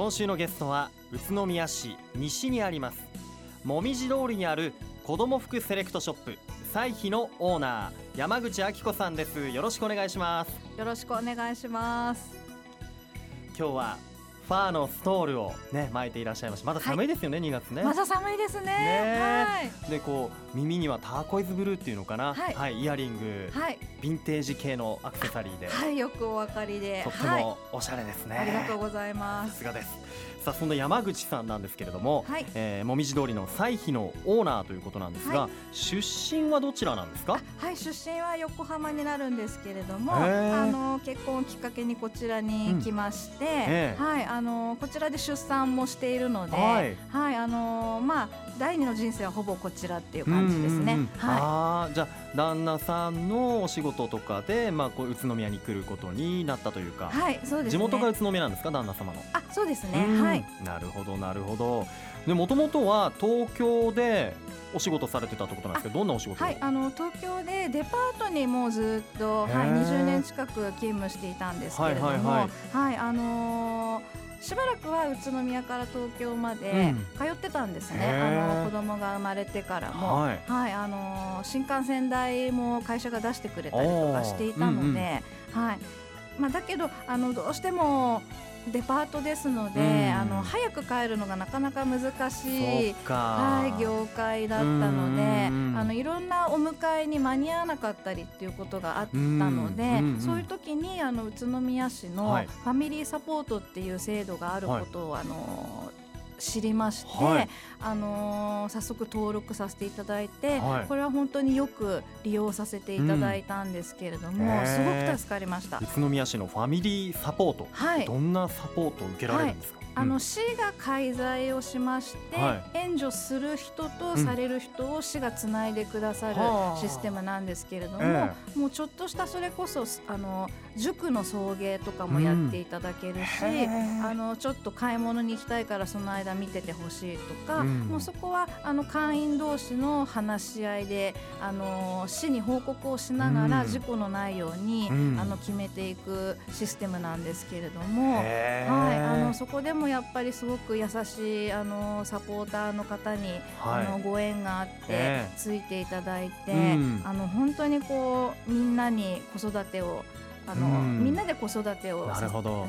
今週のゲストは宇都宮市西にあります。もみじ通りにある子ども服セレクトショップ彩妃のオーナー山口明子さんです。よろしくお願いします。よろしくお願いします。今日はファーのストールをね巻いていらっしゃいましたまだ寒いですよね、はい、2月ね。まだ寒いですね。ね、はい、でこう耳にはターコイズブルーっていうのかな？はい、はい、イヤリング、はい、ヴィンテージ系のアクセサリーで。はいよくお分かりで。とってもおしゃれですね、ありがとうございます。さすがです。さあそんな山口さんなんですけれども、はい。えー、もみじ通りの彩妃のオーナーということなんですが、はい、出身はどちらなんですか？はい出身は横浜になるんですけれどもあの結婚をきっかけにこちらに来まして、うん、はいあのこちらで出産もしているので、はい、はい、あのまあ第二の人生はほぼこちらっていう感じですね。はい、あじゃあ旦那さんのお仕事とかでまあこう宇都宮に来ることになったというか、はいそうです、ね、地元が宇都宮なんですか旦那様の。あそうですね。はいはい、なるほどなるほど。でもともとは東京でお仕事されてたってことなんですけどどんなお仕事はいあの東京でデパートにもうずっと、はい、20年近く勤務していたんですけれども、はい、はい。はい、あのーしばらくは宇都宮から東京まで通ってたんですね、うん、あの子供が生まれてからも、はい、はい、あの新幹線代も会社が出してくれたりとかしていたので、うんうん、はい。まあ、だけどあのどうしてもデパートですので、うん、あの早く帰るのがなかなか難しい、はい、業界だったので、あのいろんなお迎えに間に合わなかったりっていうことがあったので、そういう時にあの宇都宮市のファミリーサポートっていう制度があることを、はい、あの知りまして、はい、あのー、早速登録させていただいて、はい、これは本当によく利用させていただいたんですけれども、うん、すごく助かりました。宇都宮市のファミリーサポート、はい、どんなサポートを受けられるんですか、あの市が介在をしまして、はい、援助する人とされる人を市がつないでくださるシステムなんですけれども、えー、もうちょっとしたそれこそあの塾の送迎とかもやっていただけるし、うん、あのちょっと買い物に行きたいからその間見ててほしいとか、うん、もうそこはあの会員同士の話し合いであの市に報告をしながら事故のないように、うん、あの決めていくシステムなんですけれども、はい、あのそこでもやっぱりすごく優しいあのサポーターの方に、はい、あのご縁があってついていただいて、あの本当にこうみんなに子育てをあの、みんなで子育てを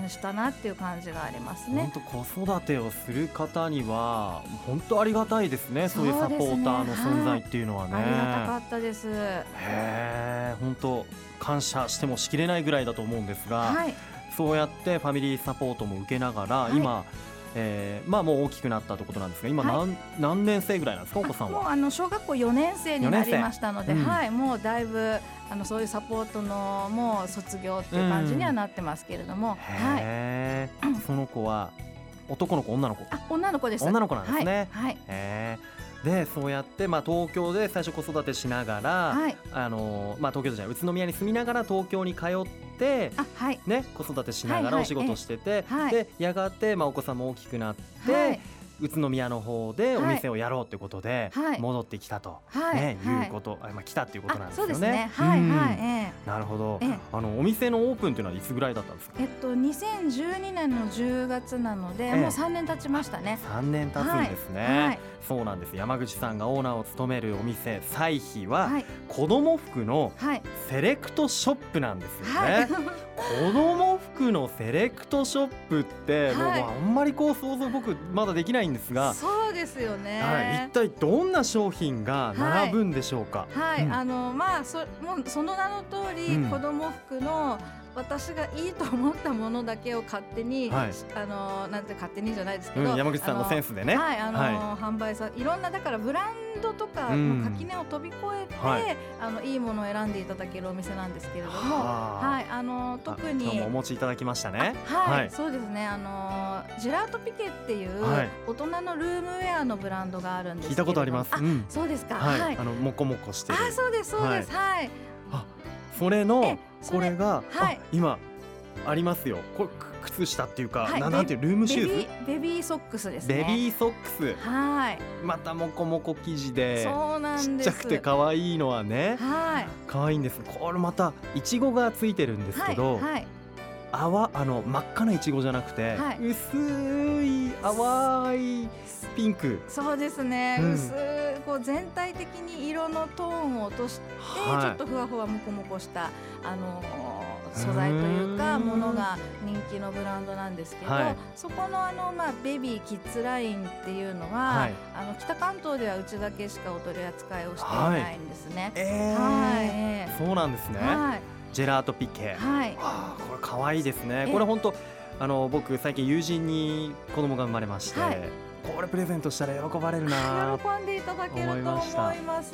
したなっていう感じがありますね。本当子育てをする方には本当ありがたいですね。そういうサポーターの存在っていうのはね。はい、ありがたかったです。へえ、本当感謝してもしきれないぐらいだと思うんですが、はい、そうやってファミリーサポートも受けながら、はい、今。えー、まあもう大きくなったということなんですが今何はい、何年生ぐらいなんですか？お子さんは。あの小学校4年生になりましたので、うん、はい。もうだいぶあのそういうサポートのもう卒業っていう感じにはなってますけれども、うん、はい、その子は男の子女の子？あ女の子です。女の子なんですね、はい、はいでそうやって、まあ、東京で最初子育てしながら、はい、あのまあ、東京じゃない宇都宮に住みながら東京に通って、はい、ね、子育てしながらお仕事してて、はい。はい、でやがて、まあ、お子さんも大きくなって。宇都宮の方でお店をやろうということで戻ってきたと、ねい。うこと、あまあ来たっていうことなんですよね。はいはい、なるほど。あのお店のオープンっていうのはいつぐらいだったんですか？えっと2012年の10月なので、もう3年経ちましたね。3年経つんですね。そうなんです。山口さんがオーナーを務めるお店彩妃は、はい、子供服のセレクトショップなんですよね、はい、子供服のセレクトショップって、もうあんまりこう想像僕まだできないんですがそうですよね、はい、一体どんな商品が並ぶんでしょうか？はい、うん、あのまあそもうその名の通り、うん、子供服の私がいいと思ったものだけを勝手に、はい、あのなんて勝手にじゃないですけど、うん、山口さんのセンスでね。はいあの、はい、販売さいろんなだからブランドとかの垣根を飛び越えて、はい、あのいいものを選んでいただけるお店なんですけれどもはいあの特にお持ちいただきましたね。はい、そうですねあのジェラートピケっていう大人のルームウェアのブランドがあるんです聞いたことあります、うん、そうですか。はい、あのもこもこしてあそうですそうです。はい、あそれのこれが、はい、今ありますよ。これ靴下っていうか、はい、なんていうルームシューズ？ベビーソックスですね。ベビーソックス。はい。またもこもこ生地でそうなんです。ちっちゃくて可愛いのはね。はい。可愛いんです。これまたいちごがついてるんですけど、はい、はい。泡あの真っ赤ないちごじゃなくて、はい、薄い淡いピンク。そうですね、うん、薄こう全体的に色のトーンを落として、はい、ちょっとふわふわもこもこしたあの素材というかものが人気のブランドなんですけど、はい、そこのあの、まあ、ベビーキッズラインっていうのは、はい、あの北関東ではうちだけしかお取り扱いをしていないんですね。はい、えー、はい、そうなんですね、はい、ジェラートピケ、はい、あこれ可愛いですね。これ本当あの僕最近友人に子供が生まれまして、これプレゼントしたら喜ばれるな。喜んでいただけると思います。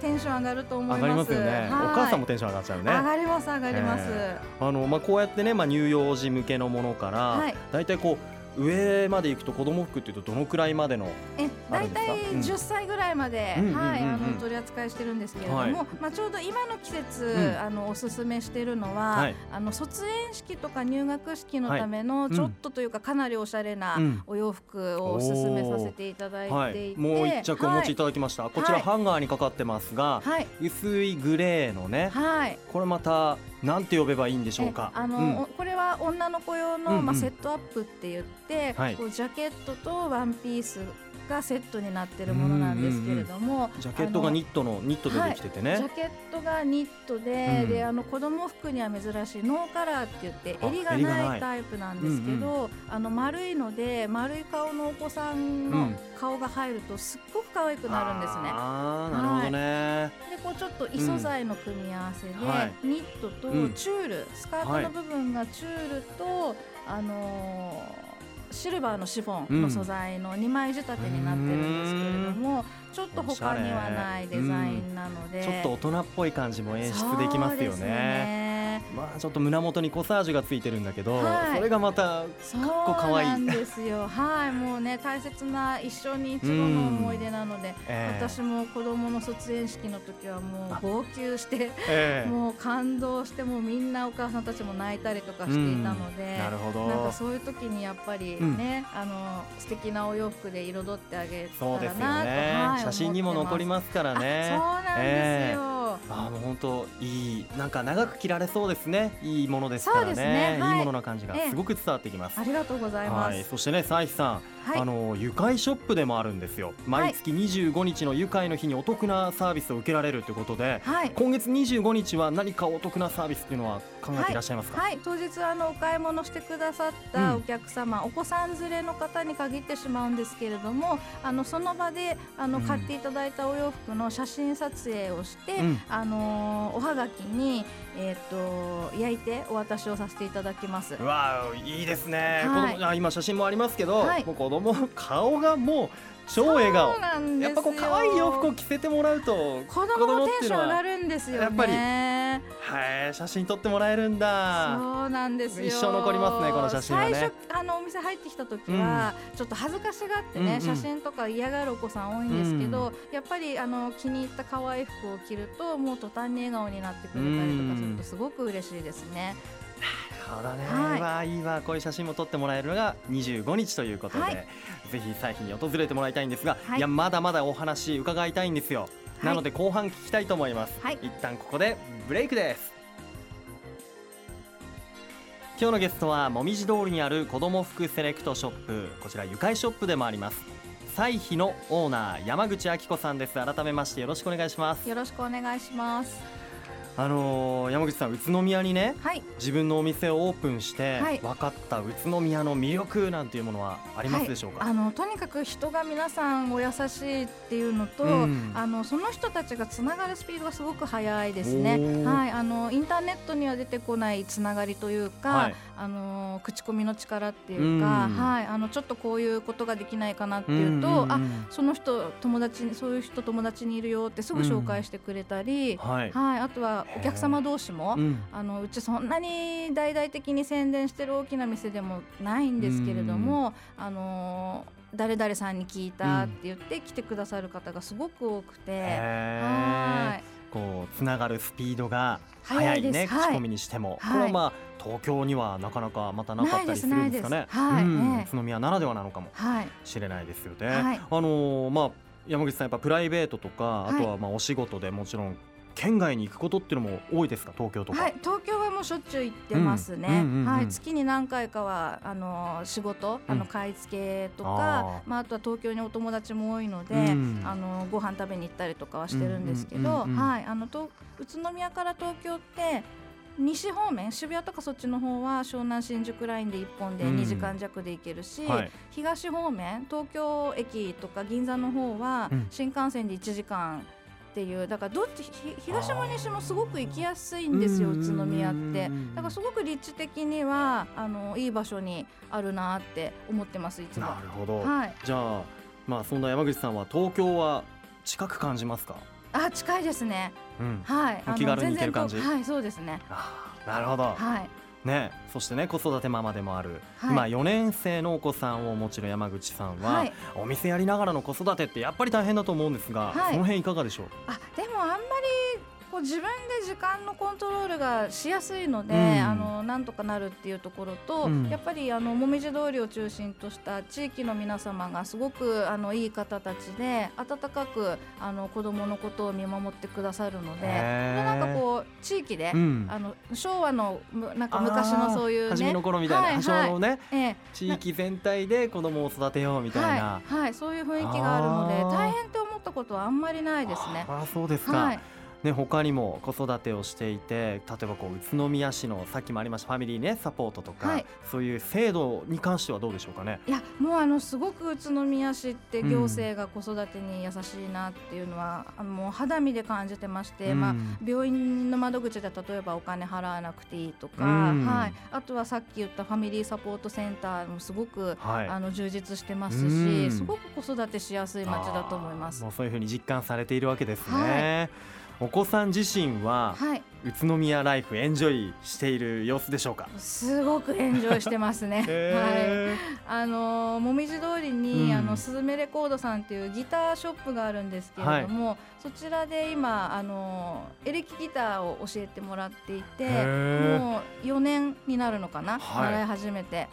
テンション上がると思います。上がりますよね、お母さんもテンション上がっちゃうね。上がります上がります、えー、あのまあこうやってねまあ乳幼児向けのものから、はい、だいたいこう上まで行くと子供服っていうとどのくらいまでのえ大体10歳ぐらいまで、うん、はいあの取り扱いしてるんですけれども、はい、まあちょうど今の季節、うん、あのおすすめしてるのは、はい、あの卒園式とか入学式のためのちょっとというかかなりおしゃれなお洋服をおすすめさせていただいていて、もう一着お持ちいただきました、こちらハンガーにかかってますが、薄いグレーのね、はい、これまたなんて呼べばいいんでしょうか？あの、うん、これは女の子用の、まあセットアップって言って、はい、こうジャケットとワンピースがセットになってるものなんですけれども、ジャケットがニットのニットでできててね、はい、ジャケットがニットで、うん、であの子供服には珍しいノーカラーって言って襟がないタイプなんですけど、うんうん、あの丸いので丸い顔のお子さんの顔が入るとすっごく可愛くなるんですね。あなるほどね、はい、でこうちょっと異素材の組み合わせで、はい、ニットとチュール、スカートの部分がチュールと、あのーシルバーのシフォンの素材の2枚仕立てになってるんですけれども、ちょっと他にはないデザインなので、ちょっと大人っぽい感じも演出できますよね。まあちょっと胸元にコサージュがついてるんだけど、はい、それがまたかっこ可愛いなんですよ。はい。もうね大切な一生に一度の思い出なので、えー、私も子供の卒園式の時はもう号泣して、えー、もう感動してもみんなお母さんたちも泣いたりとかしていたので、なるほど。なんかそういう時にやっぱりね、うん、あの素敵なお洋服で彩ってあげたらなと、ね。はい、写真にも残りますからね。そうなんですよ、えーあの本当いいなんか長く着られそうですね。いいものですからね、ね。はい、いいものの感じがすごく伝わってきます、ええ、ありがとうございます、はい、そしてね佐伯さん、はい、あの愉快ショップでもあるんですよ。毎月25日の愉快の日にお得なサービスを受けられるということで、今月25日は何かお得なサービスっていうのは考えていらっしゃいますか、当日あのお買い物してくださったお客様、うん、お子さん連れの方に限ってしまうんですけれどもあのその場であの買っていただいたお洋服の写真撮影をして、うん、あのおはがきに、えーと、焼いてお渡しをさせていただきます。わいいですね、はい、今写真もありますけど、はい、もう子供顔がもう超笑顔。やっぱこう可愛い洋服を着せてもらうと子供のテンション上がるんですよ、ね、やっぱりはい写真撮ってもらえるんだ。そうなんですよ。一生残りますねこの写真は、ね、最初あのお店入ってきた時は、うん、ちょっと恥ずかしがってね、うんうん、写真とか嫌がるお子さん多いんですけど、うん、やっぱりあの気に入った可愛い服を着るともう途端に笑顔になってくれたりとかするとすごく嬉しいですね。なるほどね、はい、わいいわこういう写真も撮ってもらえるのが25日ということで、はい、ぜひ最近に訪れてもらいたいんですが、はい、いやまだまだお話伺いたいんですよ、なので後半聞きたいと思います、はい、一旦ここでブレイクです。今日のゲストはもみじ通りにある子ども服セレクトショップ。こちら愉快ショップでもあります。彩妃のオーナー山口明子さんです。改めましてよろしくお願いします。よろしくお願いしますあのー、山口さん宇都宮にね、はい、自分のお店をオープンして分かった宇都宮の魅力なんていうものはありますでしょうか、はい、あのとにかく人が皆さんお優しいっていうのと、うん、あのその人たちがつながるスピードがすごく速いですね、はい、あのインターネットには出てこないつながりというか、はい、あの口コミの力っていうか、うん、はい、あのちょっとこういうことができないかなっていうと、うん、あその人友達にそういう人友達にいるよってすぐ紹介してくれたり、はい、はい、あとはお客様同士も、うん、あのうちそんなに大々的に宣伝してる大きな店でもないんですけれども、あの誰々さんに聞いたって言って来てくださる方がすごく多くて、はい。こうつながるスピードが速いね口コミにしても、はい、これはまあ東京にはなかなかまたなかったりするんですかね。はい、うん、宇都宮ならではなのかもしれないですよね。はい、あのー、まあ山口さんやっぱプライベートとか、あとはまあお仕事でもちろん県外に行くことっていうのも多いですか？東京とか、はい、東京はもうしょっちゅう行ってますね、はい、月に何回かはあの仕事あの買い付けとか、うん、あまあ、あとは東京にお友達も多いので、うん、あのご飯食べに行ったりとかはしてるんですけど、はい、あのと宇都宮から東京って西方面渋谷とかそっちの方は湘南新宿ラインで1本で2時間弱で行けるし、うんはい、東方面東京駅とか銀座の方は新幹線で1時間っていうだからどっち東も西もすごく行きやすいんですよ宇都宮って。だからすごく立地的にはあのいい場所にあるなって思ってますいつも。なるほど、はい、じゃあまあそんな山口さんは東京は近く感じますか？あ近いですね、うん、はい。気軽に行ける感じ。はいそうですね。なるほど。はいね、そしてね子育てママでもある、はい、今4年生のお子さんをもちろん山口さんは、はい、お店やりながらの子育てってやっぱり大変だと思うんですが、はい、その辺いかがでしょう？あでもあんまりこう自分で時間のコントロールがしやすいので、うん、あのなんとかなるっていうところと、うん、やっぱりあのもみじ通りを中心とした地域の皆様がすごくあのいい方たちで温かくあの子供のことを見守ってくださるのでなんかこう地域で、うん、あの昭和のなんか昔のそういう、ね、初めの頃みたいな、はい、昭和のね、ええ、地域全体で子供を育てようみたいな、はい、はい、そういう雰囲気があるので大変って思ったことはあんまりないですね。あそうですか、はいね、他にも子育てをしていて例えばこう宇都宮市のさっきもありましたファミリーねサポートとか、はい、そういう制度に関してはどうでしょうかね？いやもうあのすごく宇都宮市って行政が子育てに優しいなっていうのは、うん、もう肌身で感じてまして、うん、まあ、病院の窓口で例えばお金払わなくていいとか、うん、はい、あとはさっき言ったファミリーサポートセンターもすごく、はい、あの充実してますし、すごく子育てしやすい街だと思います。もうそういうふうに実感されているわけですね。はいお子さん自身は、はい、宇都宮ライフエンジョイしている様子でしょうか？すごくエンジョイしてますね、はい。あのもみじ通りに、うん、あのスズメレコードさんっていうギターショップがあるんですけれども、はい、そちらで今あのエレキギターを教えてもらっていてもう4年になるのかな、はい、習い始めて。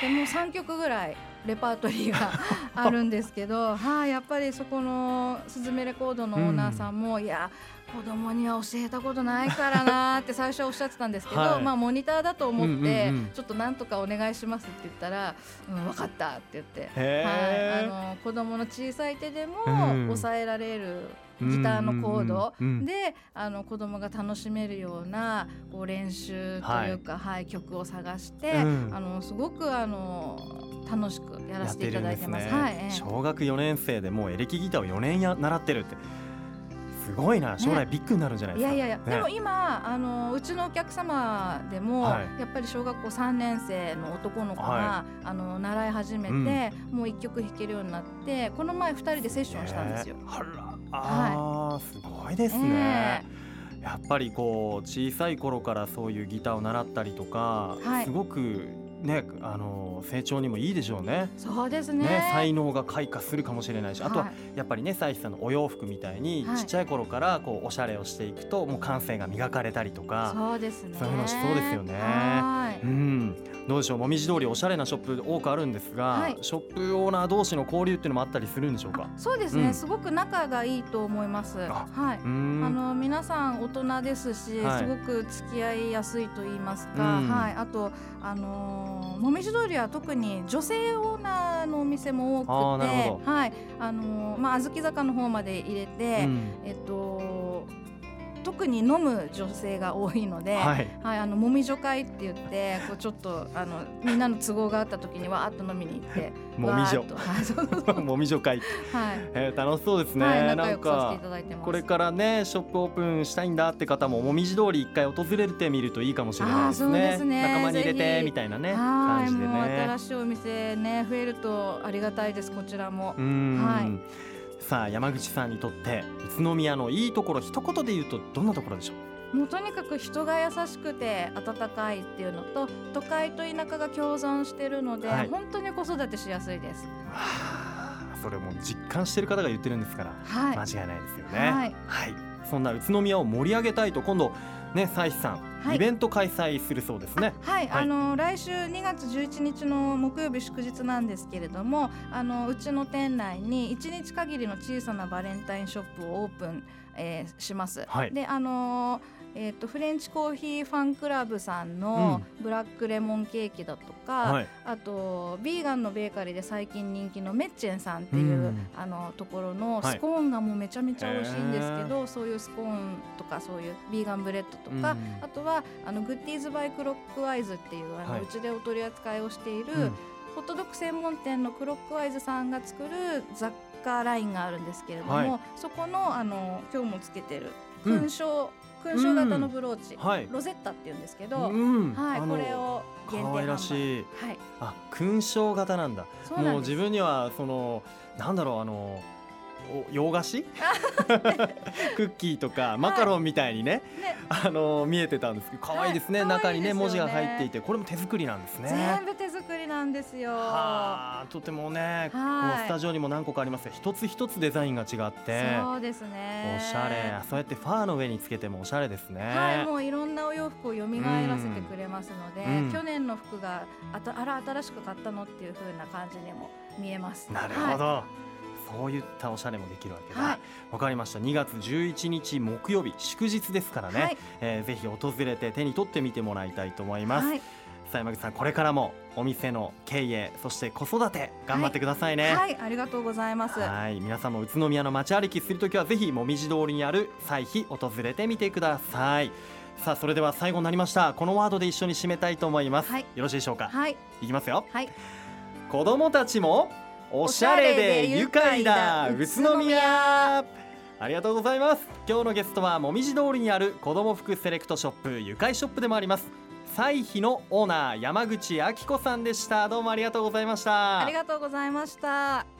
でもう3曲ぐらいレパートリーが あるんですけど、はい、やっぱりそこのスズメレコードのオーナーさんも、うん、いや子供には教えたことないからなって最初はおっしゃってたんですけど、はい、まあモニターだと思って、ちょっとなんとかお願いしますって言ったら、うん、分かったって言って、はい、あの子供の小さい手でも抑えられる。ギターのコード。で、あの子供が楽しめるようなこう練習というか、はい、曲を探して、あのすごくあの楽しくやらせていただいてます。はい、小学4年生でもうエレキギターを4年や習ってるって。すごいな将来ビッグになるんじゃないですか、ね、いやいやいや、ね、でも今あのうちのお客様でも、はい、やっぱり小学校3年生の男の子が、はい、あの習い始めて、うん、もう1曲弾けるようになってこの前2人でセッションしたんですよ。えー、あはい、すごいですね。えー、やっぱりこう小さい頃からそういうギターを習ったりとか、すごくね、あの成長にもいいでしょうね。そうですね、ね、才能が開花するかもしれないし、はい、あとはやっぱりね佐伯さんのお洋服みたいに、ちっちゃい頃からこうおしゃれをしていくともう感性が磨かれたりとかそうですね。そういうのしそうですよね。うんどうでしょうもみじ通りおしゃれなショップ多くあるんですが、はい、ショップオーナー同士の交流っていうのもあったりするんでしょうか？そうですね、うん、すごく仲がいいと思います。はい。あの皆さん大人ですし、はい、すごく付き合いやすいと言いますか、はい。あとあのー、もみじ通りは特に女性オーナーのお店も多くてはい。あのー、まあ小豆坂の方まで入れて、うん、えっと特に飲む女性が多いので、はい、はい、あのもみじょ会って言ってこうちょっとあのみんなの都合があった時にわーっと飲みに行って もみじょ。もみじょ会、はい。えー、楽しそうですね、はい、なんかこれからねショップオープンしたいんだって方ももみじ通り一回訪れてみるといいかもしれないですね。ですね。仲間に入れてみたいなね感じでね。新しいお店ね増えるとありがたいですこちらも。はいさあ山口さんにとって宇都宮のいいところ一言で言うとどんなところでしょう？もうとにかく人が優しくて温かいっていうのと都会と田舎が共存してるので、はい、本当に子育てしやすいです。それも実感してる方が言ってるんですから、はい、間違いないですよね。はい、はい、そんな宇都宮を盛り上げたいと今度ね、佐伯さん、はい、イベント開催するそうですね。はい、はい、あの来週2月11日の木曜日祝日なんですけれども、あのうちの店内に1日限りの小さなバレンタインショップをオープンえー、します。はい、であのーえーと、フレンチコーヒーファンクラブさんのブラックレモンケーキだとか、うんあとビーガンのベーカリーで最近人気のメッチェンさんっていう、うん、あのところのスコーンがもうめちゃめちゃ美味しいんですけど、はい、そういうスコーンとかそういうビーガンブレッドとか、うん、あとはあのグッディーズ・バイ・クロックワイズっていうあの、うちでお取り扱いをしている、ホットドッグ専門店のクロックワイズさんが作る雑貨ラインがあるんですけれども、はい、そこのあの今日もつけてる勲章、勲章型のブローチ、はい、ロゼッタっていうんですけど、はい、これを限定らしい、はい、あ勲章型なんだ。もう自分にはそのなんだろうあの洋菓子？クッキーとかマカロンみたいにねね、あの見えてたんですけど可愛いですね、はい、中にね、ね、文字が入っていてこれも手作りなんですね。全部手作りなんですよ。はとてもねこのスタジオにも何個かありますが一つ一つデザインが違ってそうですね。おしゃれ。そうやってファーの上につけてもおしゃれですね。はいもういろんなお洋服を蘇らせてくれますので、うん、去年の服があたあら新しく買ったのっていう風な感じにも見えます。なるほど、はいそういったおしゃれもできるわけだ、はい、わかりました。2月11日木曜日祝日ですからね、はい、えー、ぜひ訪れて手に取ってみてもらいたいと思います、はい、さあ山口さんこれからもお店の経営そして子育て頑張ってくださいね、はい、はい、ありがとうございます。はい。皆さんも宇都宮の街歩きするときはぜひもみじ通りにある彩碑訪れてみてください。さあそれでは最後になりました。このワードで一緒に締めたいと思います、はい、よろしいでしょうか？はい。いきますよ。はい。子供たちもおしゃれで愉快だ宇都宮。ありがとうございます。今日のゲストはもみじ通りにある子供服セレクトショップ愉快ショップでもあります。彩妃のオーナー山口明子さんでした。どうもありがとうございました。ありがとうございました